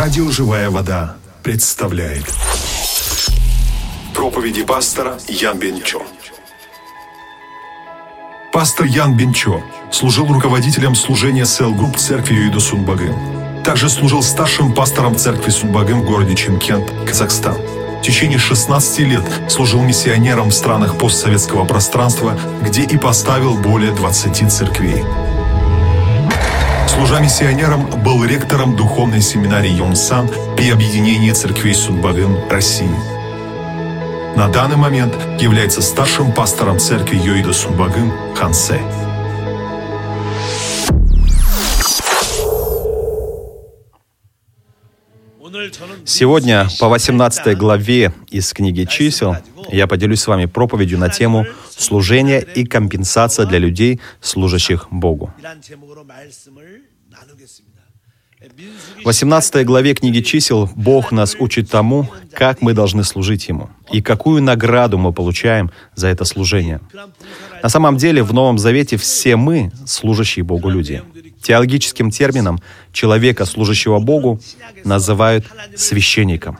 Радио «Живая вода» представляет проповеди пастора Ян Бенчо. Пастор Ян Бенчо служил руководителем служения СЛ-групп церкви Юида Сунбагым. Также служил старшим пастором церкви Сунбагым в городе Чимкент, Казахстан. В течение 16 лет служил миссионером в странах постсоветского пространства, где и поставил более 20 церквей. Служа миссионером, был ректором духовной семинарии Йонсан при объединении церквей Сунбагын России. На данный момент является старшим пастором церкви Йоида Сунбагын Хансе. Сегодня по 18 главе из книги «Чисел» я поделюсь с вами проповедью на тему «Служение и компенсация для людей, служащих Богу». В 18 главе книги «Чисел» Бог нас учит тому, как мы должны служить Ему и какую награду мы получаем за это служение. На самом деле, в Новом Завете все мы — служащие Богу люди. Теологическим термином человека, служащего Богу, называют священником.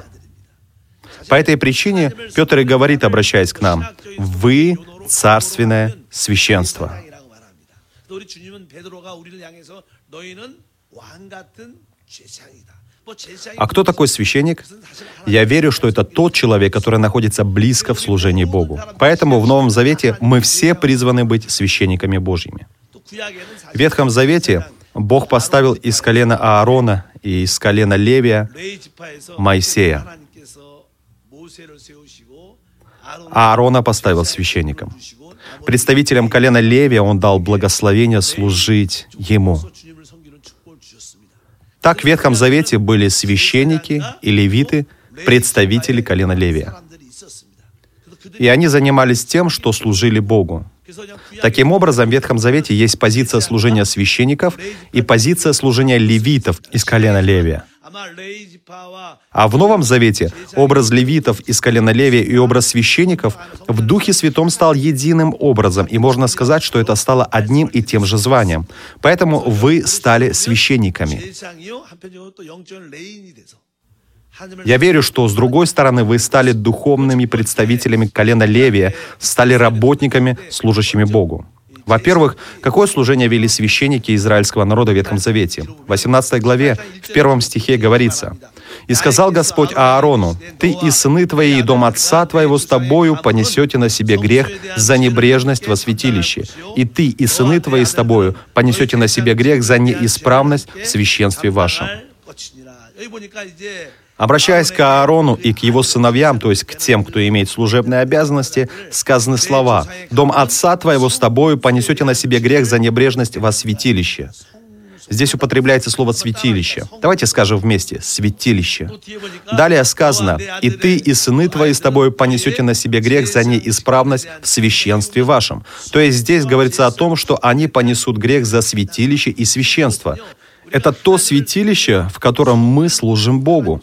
По этой причине Петр и говорит, обращаясь к нам, «Вы — царственное священство». А кто такой священник? Я верю, что это тот человек, который находится близко в служении Богу. Поэтому в Новом Завете мы все призваны быть священниками Божьими. В Ветхом Завете Бог поставил из колена Аарона и из колена Левия Моисея. Аарона поставил священником. Представителям колена Левия он дал благословение служить ему. Так в Ветхом Завете были священники и левиты, представители колена Левия. И они занимались тем, что служили Богу. Таким образом, в Ветхом Завете есть позиция служения священников и позиция служения левитов из колена Левия. А в Новом Завете образ левитов из колена Левия и образ священников в Духе Святом стал единым образом, и можно сказать, что это стало одним и тем же званием. Поэтому вы стали священниками. Я верю, что с другой стороны вы стали духовными представителями колена Левия, стали работниками, служащими Богу. Во-первых, какое служение вели священники израильского народа в Ветхом Завете? В 18 главе, в первом стихе говорится, «И сказал Господь Аарону, «Ты и сыны твои, и дом отца твоего с тобою понесете на себе грех за небрежность во святилище, и ты и сыны твои с тобою понесете на себе грех за неисправность в священстве вашем». Обращаясь к Аарону и к его сыновьям, то есть к тем, кто имеет служебные обязанности, сказаны слова «Дом отца твоего с тобою понесете на себе грех за небрежность во святилище». Здесь употребляется слово «святилище». Давайте скажем вместе «святилище». Далее сказано «И ты, и сыны твои с тобой понесете на себе грех за неисправность в священстве вашем». То есть здесь говорится о том, что они понесут грех за святилище и священство. Это то святилище, в котором мы служим Богу.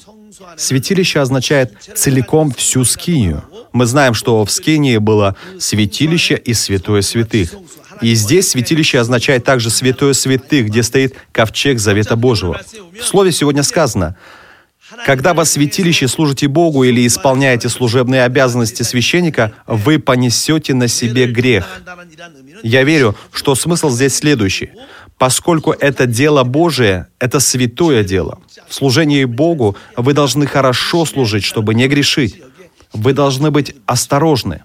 Святилище означает целиком всю скинию. Мы знаем, что в скинии было святилище и святое святых. И здесь святилище означает также святое святых, где стоит ковчег Завета Божьего. В слове сегодня сказано, когда во святилище служите Богу или исполняете служебные обязанности священника, вы понесете на себе грех. Я верю, что смысл здесь следующий. Поскольку это дело Божие, это святое дело. В служении Богу вы должны хорошо служить, чтобы не грешить. Вы должны быть осторожны.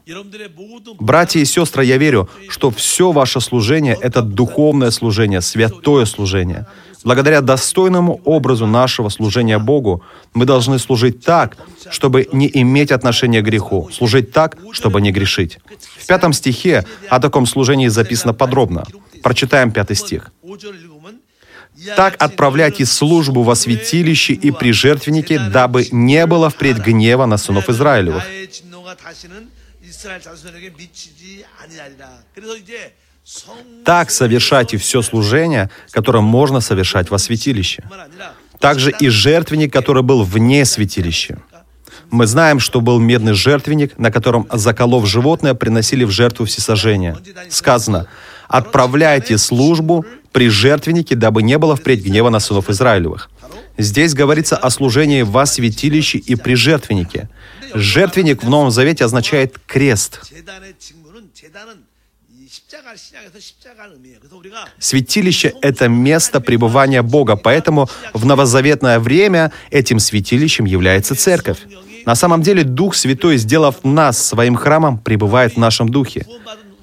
Братья и сестры, я верю, что все ваше служение — это духовное служение, святое служение. Благодаря достойному образу нашего служения Богу мы должны служить так, чтобы не иметь отношения к греху, служить так, чтобы не грешить. В пятом стихе о таком служении записано подробно. Прочитаем пятый стих. Так отправляйте службу во святилище и при жертвеннике, дабы не было впредь гнева на сынов Израилевых. Так совершайте все служение, которое можно совершать во святилище. Также и жертвенник, который был вне святилища. Мы знаем, что был медный жертвенник, на котором, заколов животное, приносили в жертву всесожжения. Сказано, «Отправляйте службу при жертвеннике, дабы не было впредь гнева на сынов Израилевых». Здесь говорится о служении во святилище и при жертвеннике. Жертвенник в Новом Завете означает крест. Святилище — это место пребывания Бога, поэтому в новозаветное время этим святилищем является церковь. На самом деле Дух Святой, сделав нас своим храмом, пребывает в нашем духе.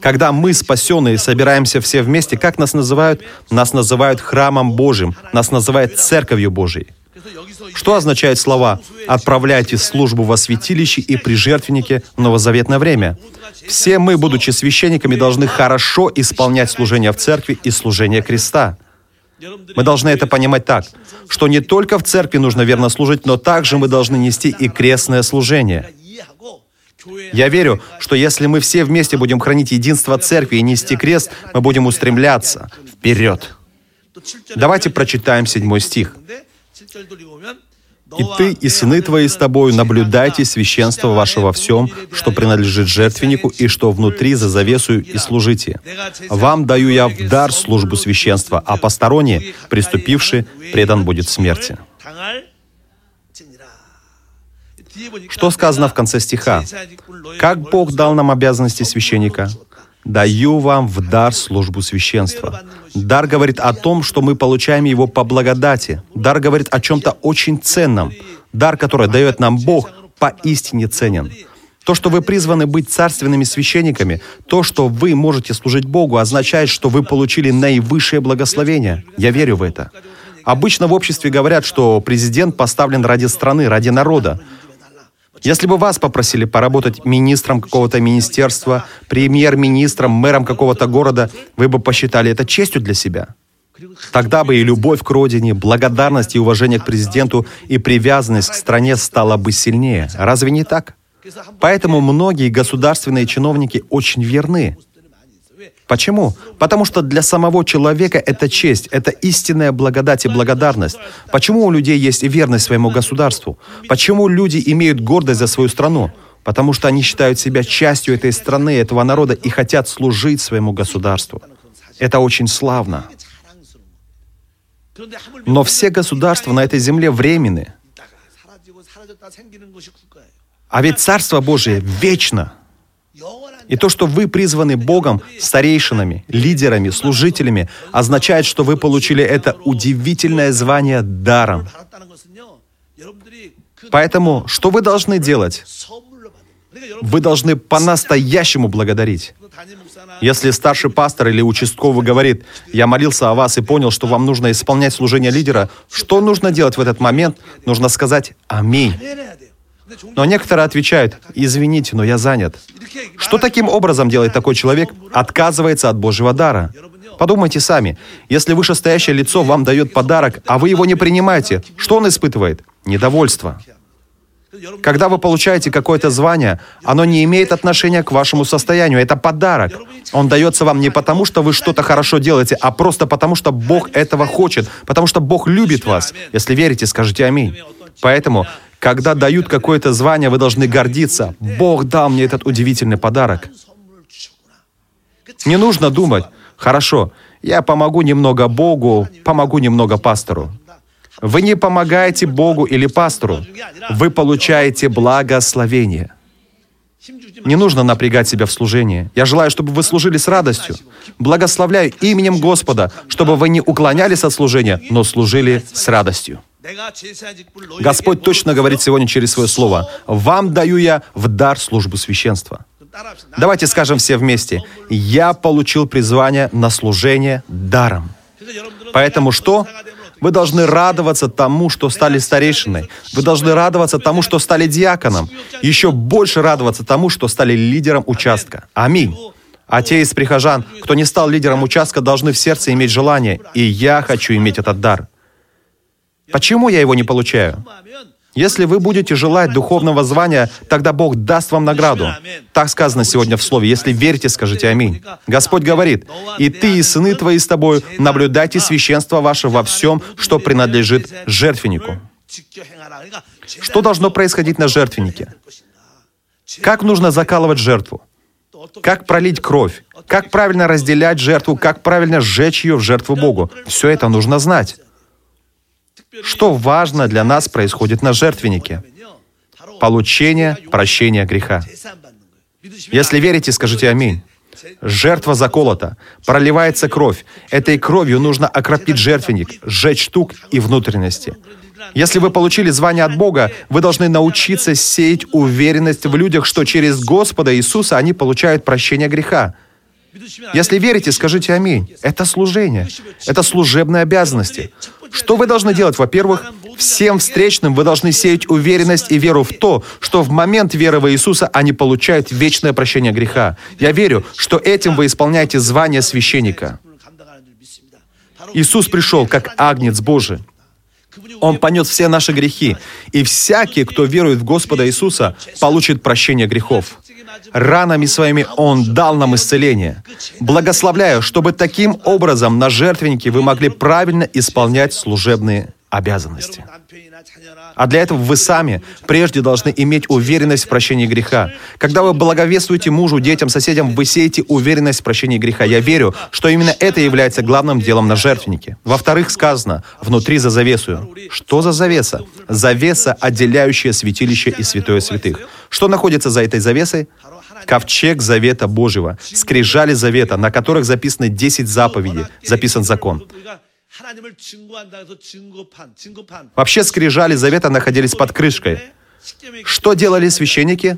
Когда мы, спасенные, собираемся все вместе, как нас называют? Нас называют храмом Божьим, нас называют церковью Божьей. Что означают слова «отправляйте службу во святилище и при жертвеннике в новозаветное время»? Все мы, будучи священниками, должны хорошо исполнять служение в церкви и служение креста. Мы должны это понимать так, что не только в церкви нужно верно служить, но также мы должны нести и крестное служение – я верю, что если мы все вместе будем хранить единство церкви и нести крест, мы будем устремляться вперед. Давайте прочитаем седьмой стих. «И ты и сыны твои с тобою наблюдайте священство ваше во всем, что принадлежит жертвеннику и что внутри за завесую и служите. Вам даю я в дар службу священства, а посторонние, приступивший, предан будет смерти». Что сказано в конце стиха? Как Бог дал нам обязанности священника? «Даю вам в дар службу священства». Дар говорит о том, что мы получаем его по благодати. Дар говорит о чем-то очень ценном. Дар, который дает нам Бог, поистине ценен. То, что вы призваны быть царственными священниками, то, что вы можете служить Богу, означает, что вы получили наивысшее благословение. Я верю в это. Обычно в обществе говорят, что президент поставлен ради страны, ради народа. Если бы вас попросили поработать министром какого-то министерства, премьер-министром, мэром какого-то города, вы бы посчитали это честью для себя. Тогда бы и любовь к родине, благодарность и уважение к президенту и привязанность к стране стала бы сильнее. Разве не так? Поэтому многие государственные чиновники очень верны. Почему? Потому что для самого человека это честь, это истинная благодать и благодарность. Почему у людей есть верность своему государству? Почему люди имеют гордость за свою страну? Потому что они считают себя частью этой страны, этого народа и хотят служить своему государству. Это очень славно. Но все государства на этой земле временны. А ведь Царство Божие вечно – и то, что вы призваны Богом, старейшинами, лидерами, служителями, означает, что вы получили это удивительное звание даром. Поэтому что вы должны делать? Вы должны по-настоящему благодарить. Если старший пастор или участковый говорит, я молился о вас и понял, что вам нужно исполнять служение лидера, что нужно делать в этот момент? Нужно сказать «Аминь». Но некоторые отвечают, извините, но я занят. Что таким образом делает такой человек? Отказывается от Божьего дара. Подумайте сами, если вышестоящее лицо вам дает подарок, а вы его не принимаете, что он испытывает? Недовольство. Когда вы получаете какое-то звание, оно не имеет отношения к вашему состоянию. Это подарок. Он дается вам не потому, что вы что-то хорошо делаете, а просто потому, что Бог этого хочет, потому что Бог любит вас. Если верите, скажите «Аминь». Поэтому когда дают какое-то звание, вы должны гордиться. Бог дал мне этот удивительный подарок. Не нужно думать, хорошо, я помогу немного Богу, помогу немного пастору. Вы не помогаете Богу или пастору. Вы получаете благословение. Не нужно напрягать себя в служении. Я желаю, чтобы вы служили с радостью. Благословляю именем Господа, чтобы вы не уклонялись от служения, но служили с радостью. Господь точно говорит сегодня через свое слово. «Вам даю я в дар службу священства». Давайте скажем все вместе. «Я получил призвание на служение даром». Поэтому что? Вы должны радоваться тому, что стали старейшиной. Вы должны радоваться тому, что стали диаконом. Еще больше радоваться тому, что стали лидером участка. Аминь. А те из прихожан, кто не стал лидером участка, должны в сердце иметь желание. И я хочу иметь этот дар. Почему я его не получаю? Если вы будете желать духовного звания, тогда Бог даст вам награду. Так сказано сегодня в Слове. Если верите, скажите «Аминь». Господь говорит, «И ты, и сыны твои с тобою, наблюдайте священство ваше во всем, что принадлежит жертвеннику». Что должно происходить на жертвеннике? Как нужно закалывать жертву? Как пролить кровь? Как правильно разделять жертву? Как правильно сжечь ее в жертву Богу? Все это нужно знать. Что важно для нас происходит на жертвеннике? Получение прощения греха. Если верите, скажите аминь. Жертва заколота, проливается кровь. Этой кровью нужно окропить жертвенник, сжечь штук и внутренности. Если вы получили звание от Бога, вы должны научиться сеять уверенность в людях, что через Господа Иисуса они получают прощение греха. Если верите, скажите аминь. Это служение. Это служебные обязанности. Что вы должны делать? Во-первых, всем встречным вы должны сеять уверенность и веру в то, что в момент веры в Иисуса они получают вечное прощение греха. Я верю, что этим вы исполняете звание священника. Иисус пришел как агнец Божий. Он понес все наши грехи, и всякий, кто верует в Господа Иисуса, получит прощение грехов. Ранами своими Он дал нам исцеление. Благословляю, чтобы таким образом на жертвеннике вы могли правильно исполнять служебные обязанности. А для этого вы сами прежде должны иметь уверенность в прощении греха. Когда вы благовествуете мужу, детям, соседям, вы сеете уверенность в прощении греха. Я верю, что именно это является главным делом на жертвеннике. Во-вторых, сказано, внутри за завесую. Что за завеса? Завеса, отделяющая святилище и святое святых. Что находится за этой завесой? Ковчег Завета Божьего, скрижали Завета, на которых записаны 10 заповедей, записан закон. Вообще скрижали Завета находились под крышкой. Что делали священники?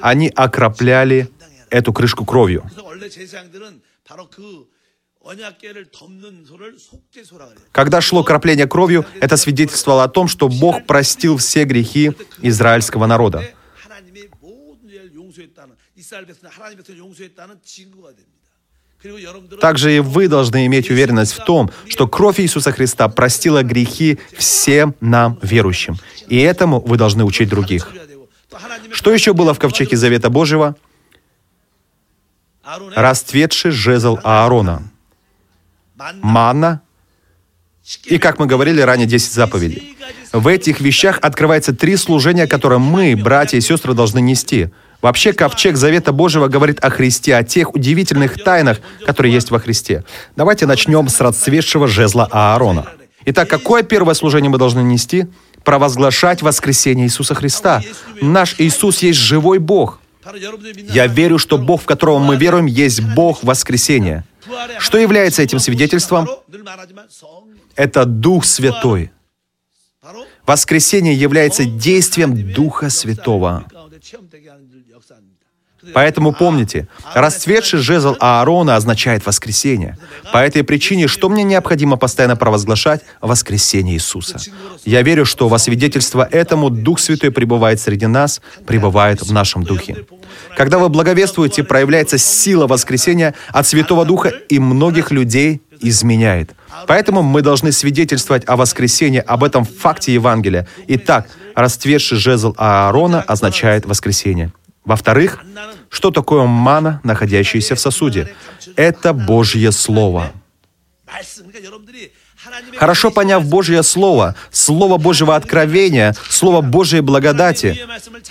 Они окропляли эту крышку кровью. Когда шло кропление кровью, это свидетельствовало о том, что Бог простил все грехи израильского народа. Также и вы должны иметь уверенность в том, что кровь Иисуса Христа простила грехи всем нам, верующим. И этому вы должны учить других. Что еще было в ковчеге Завета Божьего? Расцветший жезл Аарона. Манна. И, как мы говорили ранее, 10 заповедей. В этих вещах открывается три служения, которые мы, братья и сестры, должны нести — Вообще, ковчег Завета Божьего говорит о Христе, о тех удивительных тайнах, которые есть во Христе. Давайте начнем с расцветшего жезла Аарона. Итак, какое первое служение мы должны нести? Провозглашать воскресение Иисуса Христа. Наш Иисус есть живой Бог. Я верю, что Бог, в которого мы веруем, есть Бог воскресения. Что является этим свидетельством? Это Дух Святой. Воскресение является действием Духа Святого. Поэтому помните, расцветший жезл Аарона означает воскресение. По этой причине, что мне необходимо постоянно провозглашать? Воскресение Иисуса. Я верю, что во свидетельство этому Дух Святой пребывает среди нас, пребывает в нашем Духе. Когда вы благовествуете, проявляется сила воскресения от Святого Духа и многих людей изменяет. Поэтому мы должны свидетельствовать о воскресении, об этом факте Евангелия. Итак, расцветший жезл Аарона означает воскресение. Во-вторых, что такое мана, находящаяся в сосуде? Это Божье Слово. Хорошо поняв Божье Слово, Слово Божьего откровения, Слово Божьей благодати,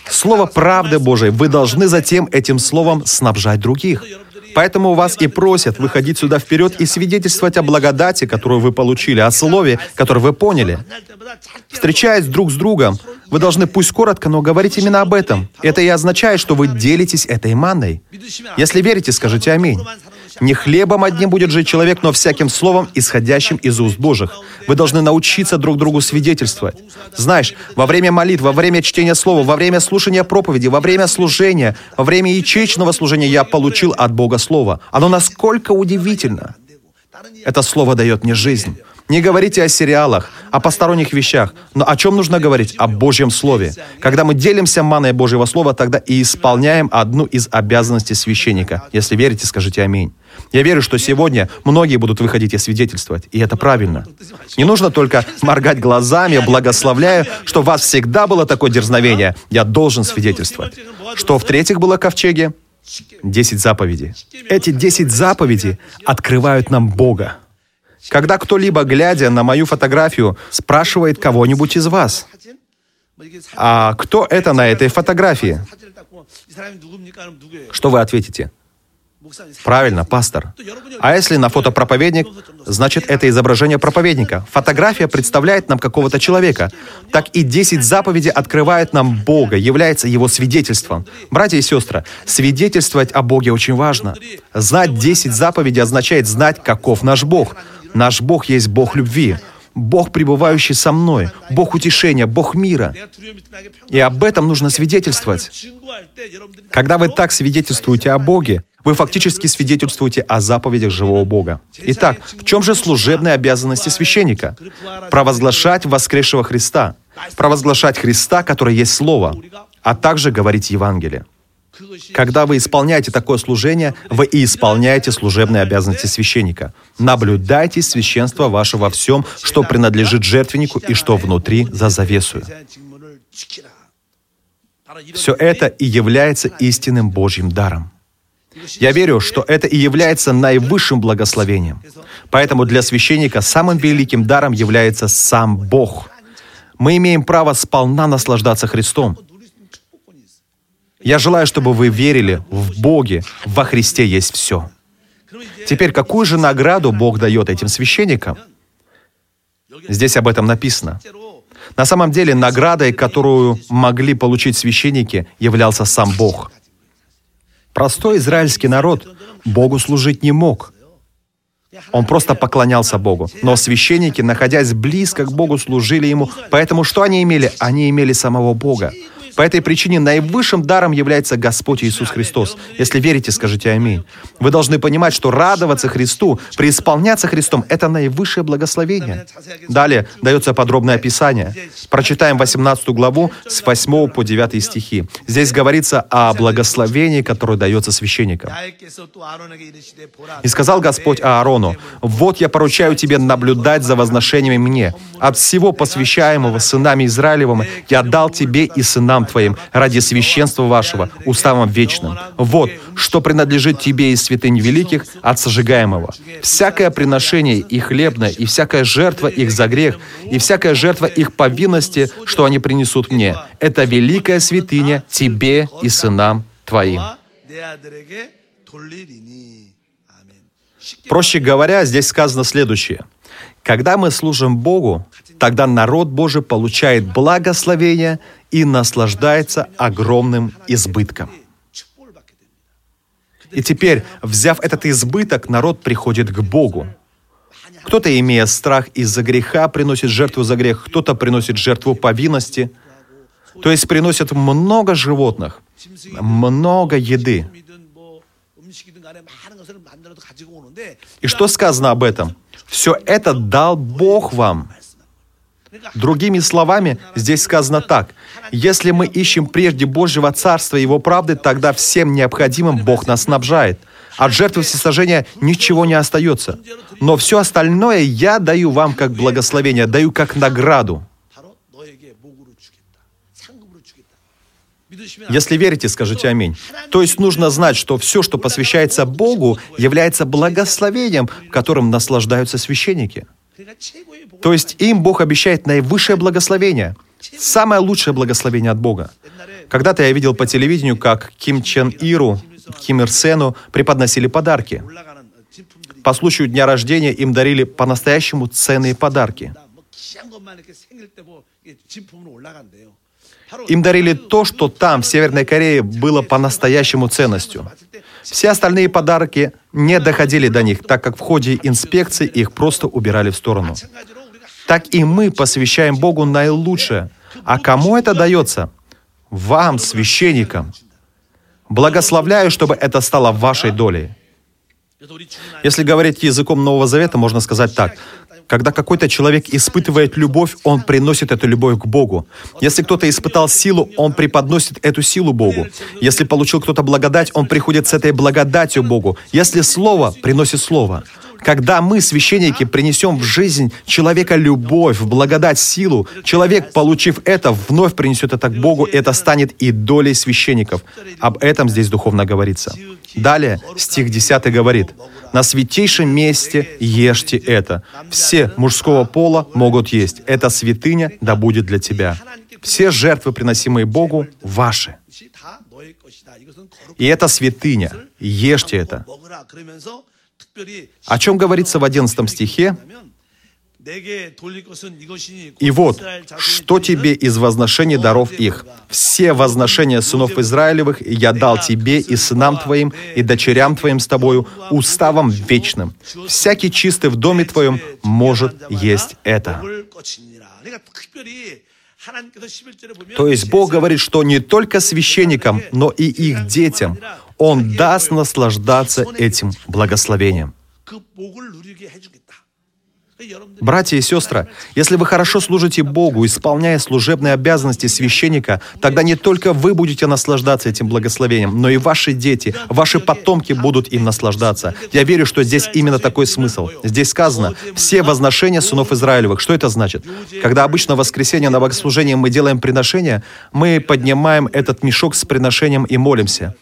Слово правды Божией, вы должны затем этим Словом снабжать других. Поэтому вас и просят выходить сюда вперед и свидетельствовать о благодати, которую вы получили, о слове, которое вы поняли. Встречаясь друг с другом, вы должны пусть коротко, но говорить именно об этом. Это и означает, что вы делитесь этой манной. Если верите, скажите аминь. Не хлебом одним будет жить человек, но всяким словом, исходящим из уст Божьих. Вы должны научиться друг другу свидетельствовать. Знаешь, во время молитв, во время чтения слова, во время слушания проповеди, во время служения, во время ячеечного служения я получил от Бога Слово. Оно насколько удивительно. Это Слово дает мне жизнь. Не говорите о сериалах, о посторонних вещах, но о чем нужно говорить? О Божьем Слове. Когда мы делимся маной Божьего Слова, тогда и исполняем одну из обязанностей священника. Если верите, скажите аминь. Я верю, что сегодня многие будут выходить и свидетельствовать, и это правильно. Не нужно только моргать глазами, благословляя, что у вас всегда было такое дерзновение. Я должен свидетельствовать. Что в-третьих было ковчеге? Десять заповедей. Эти десять заповедей открывают нам Бога. Когда кто-либо, глядя на мою фотографию, спрашивает кого-нибудь из вас, а кто это на этой фотографии? Что вы ответите? Правильно, пастор. А если на фото проповедник, значит это изображение проповедника. Фотография представляет нам какого-то человека. Так и 10 заповедей открывают нам Бога, является его свидетельством. Братья и сестры, свидетельствовать о Боге очень важно. Знать 10 заповедей означает знать, каков наш Бог. Наш Бог есть Бог любви. Бог, пребывающий со мной, Бог утешения, Бог мира. И об этом нужно свидетельствовать. Когда вы так свидетельствуете о Боге, вы фактически свидетельствуете о заповедях живого Бога. Итак, в чем же служебные обязанности священника? Провозглашать воскресшего Христа, провозглашать Христа, который есть Слово, а также говорить Евангелие. Когда вы исполняете такое служение, вы и исполняете служебные обязанности священника. Наблюдайте священство ваше во всем, что принадлежит жертвеннику и что внутри за завесу. Все это и является истинным Божьим даром. Я верю, что это и является наивысшим благословением. Поэтому для священника самым великим даром является сам Бог. Мы имеем право сполна наслаждаться Христом. Я желаю, чтобы вы верили в Боге, во Христе есть все. Теперь, какую же награду Бог дает этим священникам? Здесь об этом написано. На самом деле, наградой, которую могли получить священники, являлся сам Бог. Простой израильский народ Богу служить не мог. Он просто поклонялся Богу. Но священники, находясь близко к Богу, служили Ему. Поэтому что они имели? Они имели самого Бога. По этой причине наивысшим даром является Господь Иисус Христос. Если верите, скажите аминь. Вы должны понимать, что радоваться Христу, преисполняться Христом — это наивысшее благословение. Далее дается подробное описание. Прочитаем 18 главу с 8 по 9 стихи. Здесь говорится о благословении, которое дается священникам. «И сказал Господь Аарону, «Вот я поручаю тебе наблюдать за возношениями мне. От всего посвящаемого сынами Израилевым я дал тебе и сынам устам Твоим, ради священства вашего, уставом вечным. Вот, что принадлежит Тебе из святынь великих от сожигаемого. Всякое приношение их хлебное, и всякая жертва их за грех, и всякая жертва их повинности, что они принесут мне, это великая святыня Тебе и сынам Твоим. Проще говоря, здесь сказано следующее. Когда мы служим Богу, тогда народ Божий получает благословение и наслаждается огромным избытком. И теперь, взяв этот избыток, народ приходит к Богу. Кто-то, имея страх из-за греха, приносит жертву за грех, кто-то приносит жертву повинности. То есть приносит много животных, много еды. И что сказано об этом? Все это дал Бог вам. Другими словами, здесь сказано так. Если мы ищем прежде Божьего Царства и Его правды, тогда всем необходимым Бог нас снабжает. От жертвы всесожжения ничего не остается. Но все остальное я даю вам как благословение, даю как награду. Если верите, скажите аминь. То есть нужно знать, что все, что посвящается Богу, является благословением, которым наслаждаются священники. То есть им Бог обещает наивысшее благословение, самое лучшее благословение от Бога. Когда-то я видел по телевидению, как Ким Чен Иру, Ким Ир Сену преподносили подарки. По случаю дня рождения им дарили по-настоящему ценные подарки. Им дарили то, что там, в Северной Корее, было по-настоящему ценностью. Все остальные подарки не доходили до них, так как в ходе инспекции их просто убирали в сторону. Так и мы посвящаем Богу наилучшее. А кому это дается? Вам, священникам. Благословляю, чтобы это стало вашей долей. Если говорить языком Нового Завета, можно сказать так. Когда какой-то человек испытывает любовь, он приносит эту любовь к Богу. Если кто-то испытал силу, он преподносит эту силу Богу. Если получил кто-то благодать, он приходит с этой благодатью Богу. Если слово, приносит слово. Когда мы, священники, принесем в жизнь человека любовь, благодать, силу, человек, получив это, вновь принесет это к Богу, это станет и долей священников. Об этом здесь духовно говорится. Далее, стих 10 говорит, «На святейшем месте ешьте это. Все мужского пола могут есть. Это святыня да будет для тебя. Все жертвы, приносимые Богу, ваши». И это святыня. Ешьте это о чем говорится в 11 стихе, «И вот, что тебе из возношений даров их? Все возношения сынов Израилевых я дал тебе и сынам твоим, и дочерям твоим с тобою, уставом вечным. Всякий чистый в доме твоем может есть это». То есть Бог говорит, что не только священникам, но и их детям он даст наслаждаться этим благословением. Братья и сестры, если вы хорошо служите Богу, исполняя служебные обязанности священника, тогда не только вы будете наслаждаться этим благословением, но и ваши дети, ваши потомки будут им наслаждаться. Я верю, что здесь именно такой смысл. Здесь сказано «все возношения сынов Израилевых». Что это значит? Когда обычно в воскресенье на богослужении мы делаем приношение, мы поднимаем этот мешок с приношением и молимся.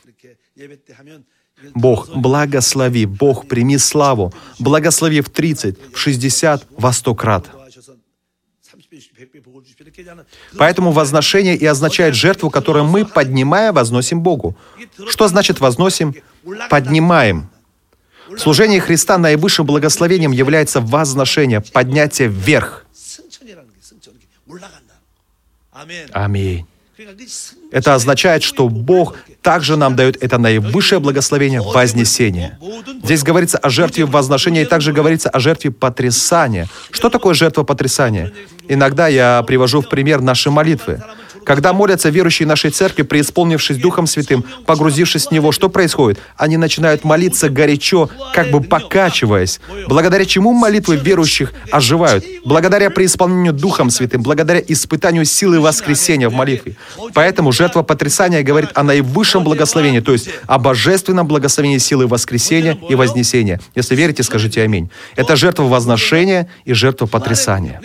Бог, благослови, Бог, прими славу, благослови в 30, в 60, во 100 крат. Поэтому возношение и означает жертву, которую мы, поднимая, возносим Богу. Что значит возносим? Поднимаем. Служение служении Христа наивысшим благословением является возношение, поднятие вверх. Аминь. Это означает, что Бог также нам дает это наивысшее благословение – вознесение. Здесь говорится о жертве возношения и также говорится о жертве потрясания. Что такое жертва потрясания? Иногда я привожу в пример наши молитвы. Когда молятся верующие нашей церкви, преисполнившись Духом Святым, погрузившись в Него, что происходит? Они начинают молиться горячо, как бы покачиваясь, благодаря чему молитвы верующих оживают, благодаря преисполнению Духом Святым, благодаря испытанию силы воскресения в молитве. Поэтому жертва потрясания говорит о наивысшем благословении, то есть о божественном благословении силы воскресения и вознесения. Если верите, скажите аминь. Это жертва возношения и жертва потрясания.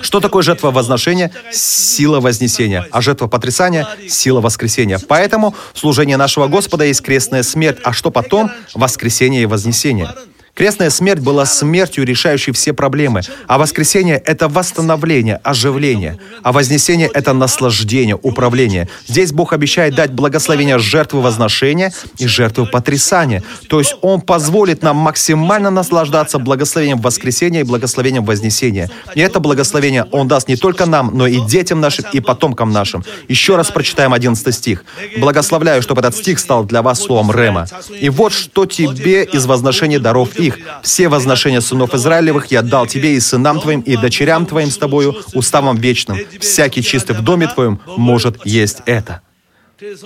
Что такое жертва возношения? Сила вознесения. А жертва потрясания – сила воскресения. Поэтому служение нашего Господа есть крестная смерть, а что потом? Воскресение и вознесение. Крестная смерть была смертью, решающей все проблемы. А воскресение – это восстановление, оживление. А вознесение – это наслаждение, управление. Здесь Бог обещает дать благословение жертвы возношения и жертвы потрясания. То есть Он позволит нам максимально наслаждаться благословением воскресения и благословением вознесения. И это благословение Он даст не только нам, но и детям нашим и потомкам нашим. Еще раз прочитаем 11 стих. «Благословляю, чтобы этот стих стал для вас словом Рема. И вот что тебе из возношения даров твоих. Все возношения сынов Израилевых я дал тебе и сынам твоим, и дочерям твоим с тобою, уставом вечным. Всякий чистый в доме твоем может есть это».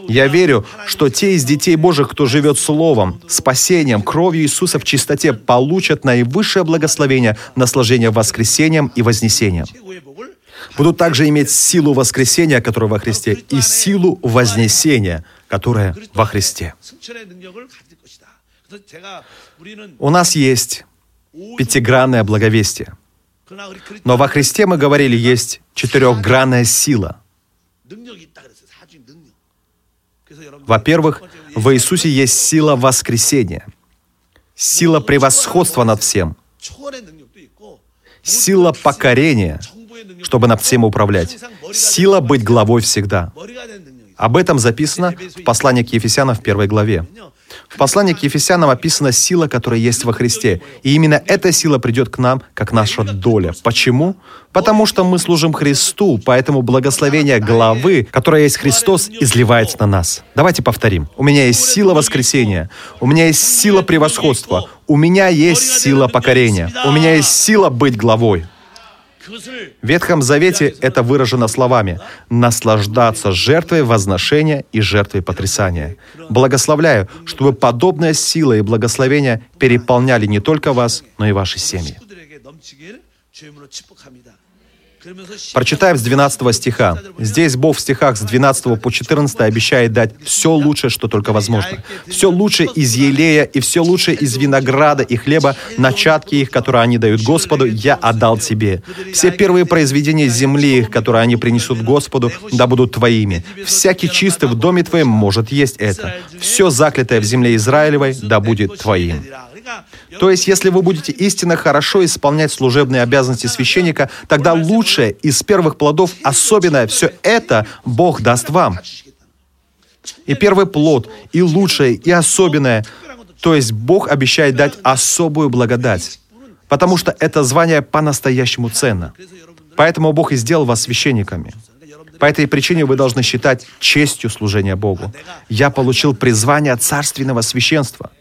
Я верю, что те из детей Божьих, кто живет Словом, спасением, кровью Иисуса в чистоте, получат наивысшее благословение, наслаждение воскресением и вознесением. Будут также иметь силу воскресения, которая во Христе, и силу вознесения, которая во Христе. У нас есть пятигранное благовестие. Но во Христе, мы говорили, есть четырехгранная сила. Во-первых, в Иисусе есть сила воскресения, сила превосходства над всем, сила покорения, чтобы над всем управлять, сила быть главой всегда. Об этом записано в послании к Ефесянам в первой главе. В послании к Ефесянам описана сила, которая есть во Христе. И именно эта сила придет к нам, как наша доля. Почему? Потому что мы служим Христу, поэтому благословение главы, которая есть Христос, изливается на нас. Давайте повторим. У меня есть сила воскресения, у меня есть сила превосходства, у меня есть сила покорения, у меня есть сила быть главой. Ветхом Завете это выражено словами «наслаждаться жертвой возношения и жертвой потрясания». Благословляю, чтобы подобная сила и благословение переполняли не только вас, но и ваши семьи. Прочитаем с 12 стиха. Здесь Бог в стихах с 12 по 14 обещает дать все лучшее, что только возможно. Все лучшее из елея и все лучшее из винограда и хлеба, начатки их, которые они дают Господу, я отдал тебе. Все первые произведения земли их, которые они принесут Господу, да будут твоими. Всякий чистый в доме твоем может есть это. Все заклятое в земле Израилевой, да будет твоим. То есть, если вы будете истинно хорошо исполнять служебные обязанности священника, тогда лучшее из первых плодов, особенное все это, Бог даст вам. И первый плод, и лучшее, и особенное, то есть Бог обещает дать особую благодать, потому что это звание по-настоящему ценно. Поэтому Бог и сделал вас священниками. По этой причине вы должны считать честью служения Богу. Я получил призвание царственного священства —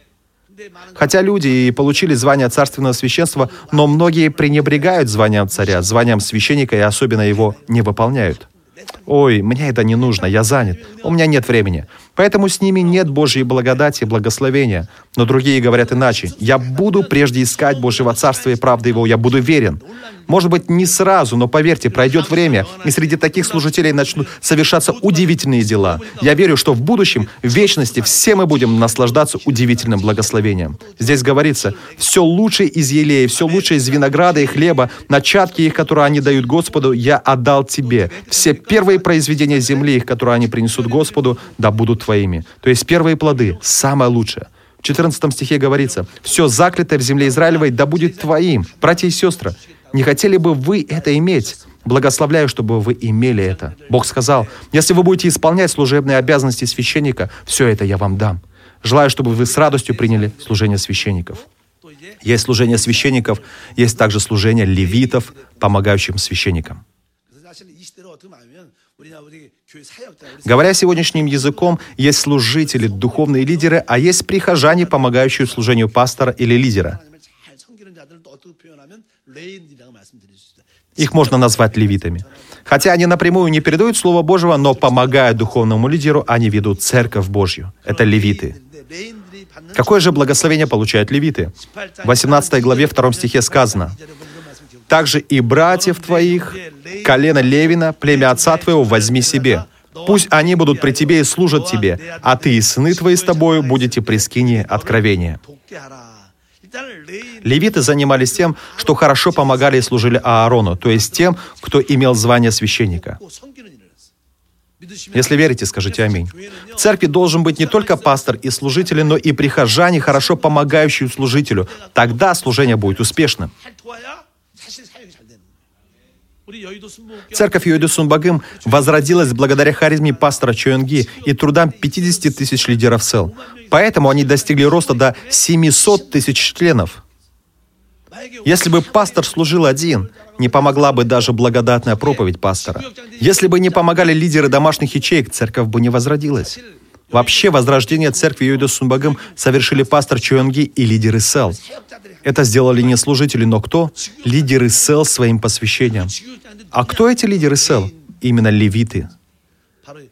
Хотя люди и получили звание царственного священства, но многие пренебрегают званием царя, званием священника и особенно его не выполняют. Ой, мне это не нужно, я занят, у меня нет времени. Поэтому с ними нет Божьей благодати и благословения. Но другие говорят иначе. Я буду прежде искать Божьего Царства и правды Его, я буду верен. Может быть, не сразу, но поверьте, пройдет время, и среди таких служителей начнут совершаться удивительные дела. Я верю, что в будущем, в вечности, все мы будем наслаждаться удивительным благословением. Здесь говорится, все лучшее из елея, все лучшее из винограда и хлеба, начатки их, которые они дают Господу, я отдал тебе. Все первые произведения земли их, которые они принесут Господу, да будут твоими. То есть первые плоды, самое лучшее. В 14 стихе говорится, «Все заклятое в земле Израилевой да будет твоим». Братья и сестры, не хотели бы вы это иметь? Благословляю, чтобы вы имели это. Бог сказал, если вы будете исполнять служебные обязанности священника, все это я вам дам. Желаю, чтобы вы с радостью приняли служение священников. Есть служение священников, есть также служение левитов, помогающим священникам. Говоря сегодняшним языком, есть служители, духовные лидеры, а есть прихожане, помогающие служению пастора или лидера. Их можно назвать левитами. Хотя они напрямую не передают Слово Божьего, но помогая духовному лидеру, они ведут церковь Божью. Это левиты. Какое же благословение получают левиты? В 18 главе 2 стихе сказано, «Также и братьев твоих, колено Левина, племя отца твоего возьми себе. Пусть они будут при тебе и служат тебе, а ты и сыны твои с тобою будете при скине откровения». Левиты занимались тем, что хорошо помогали и служили Аарону, то есть тем, кто имел звание священника. Если верите, скажите аминь. В церкви должен быть не только пастор и служители, но и прихожане, хорошо помогающие служителю. Тогда служение будет успешным. Церковь Йоиду Сунбагым возродилась благодаря харизме пастора Чоенги и трудам 50 тысяч лидеров СЭЛ. Поэтому они достигли роста до 700 тысяч членов. Если бы пастор служил один, не помогла бы даже благодатная проповедь пастора. Если бы не помогали лидеры домашних ячеек, церковь бы не возродилась. Вообще, возрождение церкви Йоида Сунбагым совершили пастор Чуэнги и лидеры СЭЛ. Это сделали не служители, но кто? Лидеры СЭЛ своим посвящением. А кто эти лидеры СЭЛ? Именно левиты.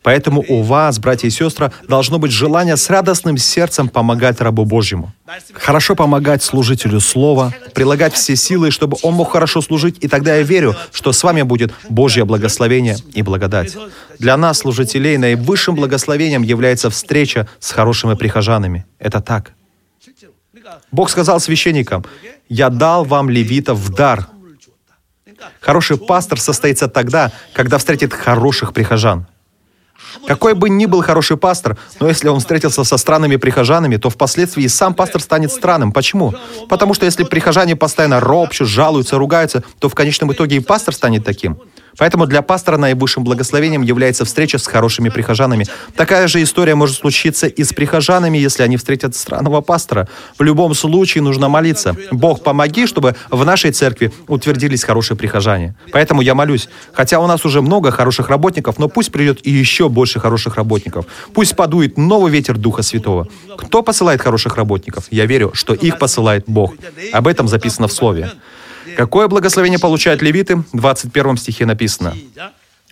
Поэтому у вас, братья и сестры, должно быть желание с радостным сердцем помогать рабу Божьему. Хорошо помогать служителю слова, прилагать все силы, чтобы он мог хорошо служить, и тогда я верю, что с вами будет Божье благословение и благодать. Для нас, служителей, наивысшим благословением является встреча с хорошими прихожанами. Это так. Бог сказал священникам, «Я дал вам левитов в дар». Хороший пастор состоится тогда, когда встретит хороших прихожан. Какой бы ни был хороший пастор, но если он встретился со странными прихожанами, то впоследствии и сам пастор станет странным. Почему? Потому что если прихожане постоянно ропщут, жалуются, ругаются, то в конечном итоге и пастор станет таким. Поэтому для пастора наивысшим благословением является встреча с хорошими прихожанами. Такая же история может случиться и с прихожанами, если они встретят странного пастора. В любом случае нужно молиться. Бог, помоги, чтобы в нашей церкви утвердились хорошие прихожане. Поэтому я молюсь. Хотя у нас уже много хороших работников, но пусть придет и еще больше хороших работников. Пусть подует новый ветер Духа Святого. Кто посылает хороших работников? Я верю, что их посылает Бог. Об этом записано в Слове. Какое благословение получают левиты? В 21 стихе написано.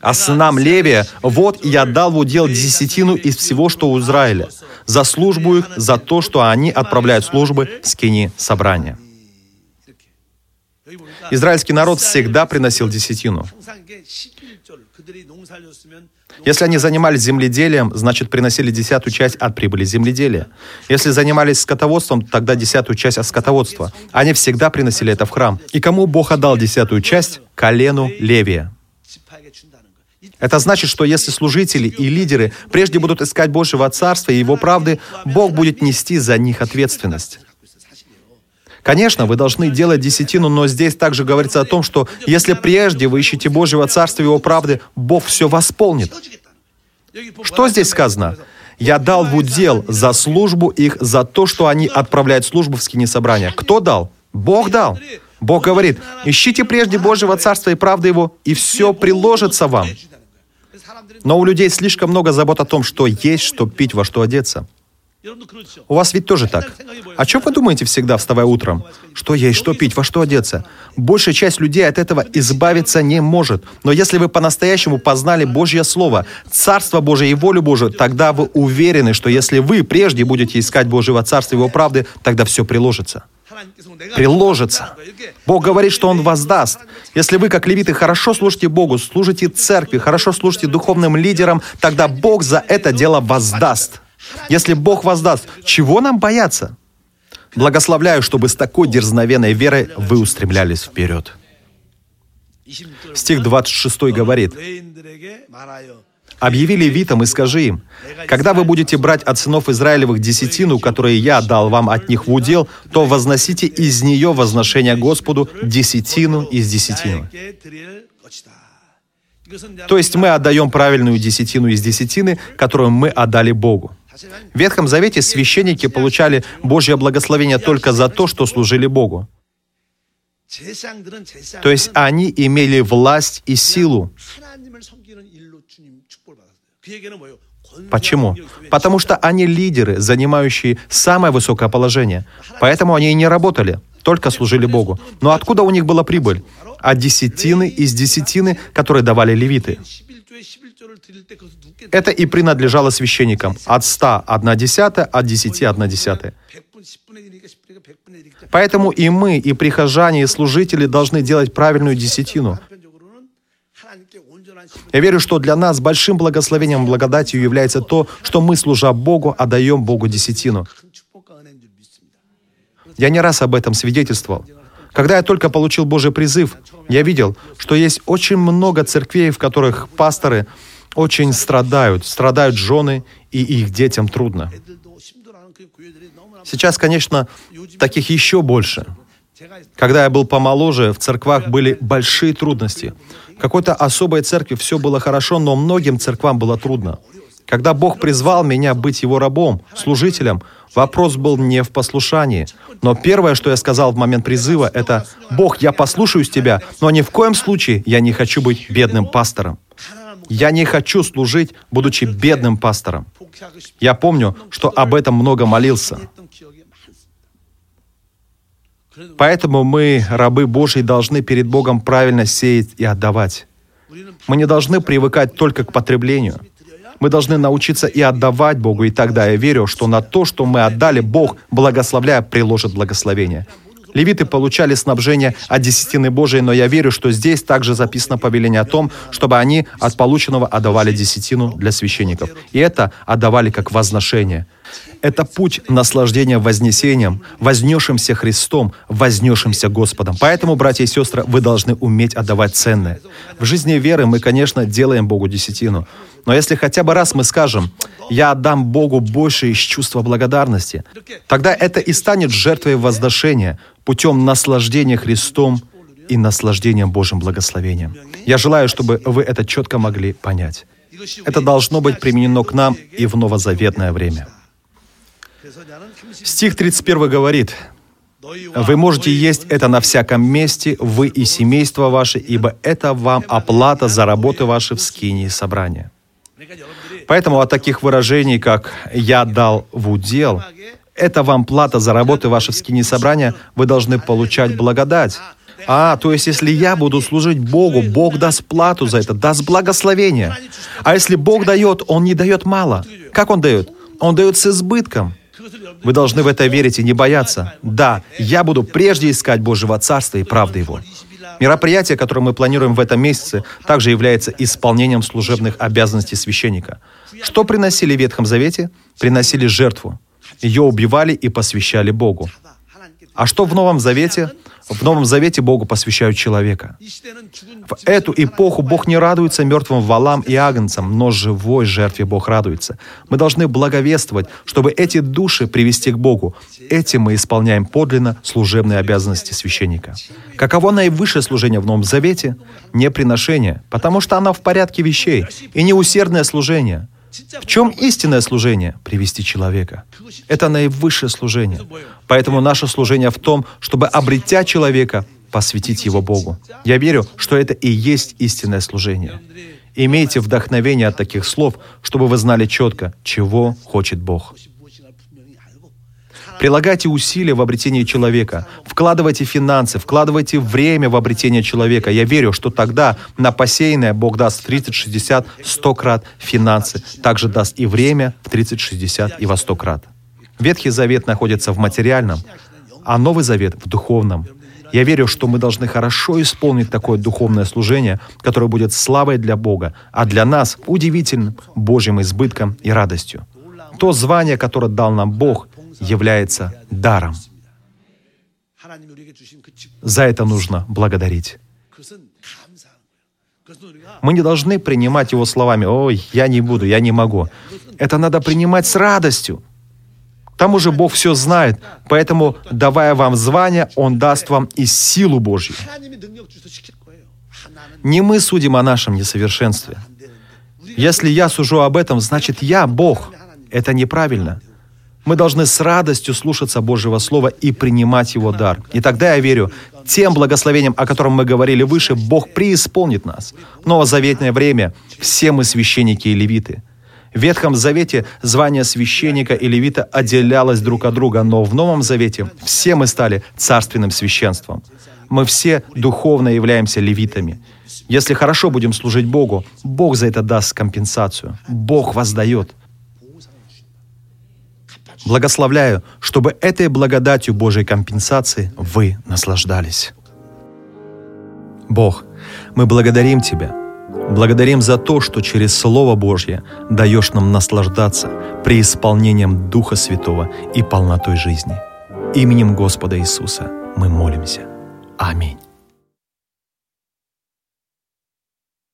«А сынам Левия, вот я дал в удел десятину из всего, что у Израиля, за службу их, за то, что они отправляют службы в скини собрания». Израильский народ всегда приносил десятину. Если они занимались земледелием, значит приносили десятую часть от прибыли земледелия. Если занимались скотоводством, тогда десятую часть от скотоводства. Они всегда приносили это в храм. И кому Бог отдал десятую часть? Колену Левия. Это значит, что если служители и лидеры прежде будут искать Божьего Царства и Его правды, Бог будет нести за них ответственность. Конечно, вы должны делать десятину, но здесь также говорится о том, что если прежде вы ищете Божьего Царства и Его правды, Бог все восполнит. Что здесь сказано? Я дал в удел за службу их, за то, что они отправляют службу в скине собрания. Кто дал? Бог дал. Бог говорит, ищите прежде Божьего Царства и правды Его, и все приложится вам. Но у людей слишком много забот о том, что есть, что пить, во что одеться. У вас ведь тоже так. О чем вы думаете всегда, вставая утром? Что есть, что пить, во что одеться? Большая часть людей от этого избавиться не может. Но если вы по-настоящему познали Божье Слово, Царство Божие и волю Божию, тогда вы уверены, что если вы прежде будете искать Божьего Царства и Его правды, тогда все приложится. Приложится. Бог говорит, что Он воздаст. Если вы, как левиты, хорошо служите Богу, служите церкви, хорошо служите духовным лидерам, тогда Бог за это дело воздаст. Если Бог воздаст, чего нам бояться? Благословляю, чтобы с такой дерзновенной верой вы устремлялись вперед. Стих 26 говорит, «Объяви левитам и скажи им, когда вы будете брать от сынов Израилевых десятину, которые я дал вам от них в удел, то возносите из нее возношение Господу десятину из десятины». То есть мы отдаем правильную десятину из десятины, которую мы отдали Богу. В Ветхом Завете священники получали Божье благословение только за то, что служили Богу. То есть они имели власть и силу. Почему? Потому что они лидеры, занимающие самое высокое положение. Поэтому они и не работали, только служили Богу. Но откуда у них была прибыль? От десятины из десятины, которые давали левиты. Это и принадлежало священникам. От ста одна десятая, от десяти одна десятая. Поэтому и мы, и прихожане, и служители должны делать правильную десятину. Я верю, что для нас большим благословением и благодатью является то, что мы, служа Богу, отдаем Богу десятину. Я не раз об этом свидетельствовал. Когда я только получил Божий призыв, я видел, что есть очень много церквей, в которых пасторы очень страдают, страдают жены, и их детям трудно. Сейчас, конечно, таких еще больше. Когда я был помоложе, в церквах были большие трудности. В какой-то особой церкви все было хорошо, но многим церквам было трудно. Когда Бог призвал меня быть Его рабом, служителем, вопрос был не в послушании. Но первое, что я сказал в момент призыва, это «Бог, я послушаюсь Тебя, но ни в коем случае я не хочу быть бедным пастором». Я не хочу служить, будучи бедным пастором. Я помню, что об этом много молился. Поэтому мы, рабы Божьи, должны перед Богом правильно сеять и отдавать. Мы не должны привыкать только к потреблению. Мы должны научиться и отдавать Богу, и тогда я верю, что на то, что мы отдали, Бог, благословляя, приложит благословение. Левиты получали снабжение от десятины Божией, но я верю, что здесь также записано повеление о том, чтобы они от полученного отдавали десятину для священников. И это отдавали как возношение. Это путь наслаждения вознесением, вознесшимся Христом, вознесшимся Господом. Поэтому, братья и сестры, вы должны уметь отдавать ценное. В жизни веры мы, конечно, делаем Богу десятину. Но если хотя бы раз мы скажем, я отдам Богу больше из чувства благодарности, тогда это и станет жертвой возношения, путем наслаждения Христом и наслаждением Божьим благословением. Я желаю, чтобы вы это четко могли понять. Это должно быть применено к нам и в новозаветное время. Стих 31 говорит, «Вы можете есть это на всяком месте, вы и семейство ваше, ибо это вам оплата за работы ваши в скинии собрания». Поэтому от таких выражений, как «я дал в удел», это вам плата за работы ваши в скине собрания, вы должны получать благодать. А, то есть, если я буду служить Богу, Бог даст плату за это, даст благословение. А если Бог дает, Он не дает мало. Как Он дает? Он дает с избытком. Вы должны в это верить и не бояться. Да, я буду прежде искать Божьего Царства и правды Его. Мероприятие, которое мы планируем в этом месяце, также является исполнением служебных обязанностей священника. Что приносили в Ветхом Завете? Приносили жертву. Ее убивали и посвящали Богу. А что в Новом Завете? В Новом Завете Богу посвящают человека. В эту эпоху Бог не радуется мертвым валам и агнцам, но живой жертве Бог радуется. Мы должны благовествовать, чтобы эти души привести к Богу. Этим мы исполняем подлинно служебные обязанности священника. Каково наивысшее служение в Новом Завете? Не приношение, потому что оно в порядке вещей, и не усердное служение – В чем истинное служение? Привести человека. Это наивысшее служение. Поэтому наше служение в том, чтобы, обретя человека, посвятить его Богу. Я верю, что это и есть истинное служение. Имейте вдохновение от таких слов, чтобы вы знали четко, чего хочет Бог. Прилагайте усилия в обретении человека. Вкладывайте финансы, вкладывайте время в обретение человека. Я верю, что тогда на посеянное Бог даст в 30, 60, 100 крат финансы. Также даст и время в 30, 60 и во 100 крат. Ветхий Завет находится в материальном, а Новый Завет в духовном. Я верю, что мы должны хорошо исполнить такое духовное служение, которое будет славой для Бога, а для нас удивительным Божьим избытком и радостью. То звание, которое дал нам Бог, является даром. За это нужно благодарить. Мы не должны принимать его словами «Ой, я не буду, я не могу». Это надо принимать с радостью. Там уже Бог все знает, поэтому, давая вам звание, Он даст вам и силу Божью. Не мы судим о нашем несовершенстве. Если я сужу об этом, значит я Бог. Это неправильно. Мы должны с радостью слушаться Божьего Слова и принимать Его дар. И тогда я верю, тем благословением, о котором мы говорили выше, Бог преисполнит нас. В новозаветное время все мы священники и левиты. В Ветхом Завете звание священника и левита отделялось друг от друга, но в Новом Завете все мы стали царственным священством. Мы все духовно являемся левитами. Если хорошо будем служить Богу, Бог за это даст компенсацию. Бог воздает. Благословляю, чтобы этой благодатью Божьей компенсации вы наслаждались. Бог, мы благодарим Тебя. Благодарим за то, что через Слово Божье даешь нам наслаждаться преисполнением Духа Святого и полнотой жизни. Именем Господа Иисуса мы молимся. Аминь.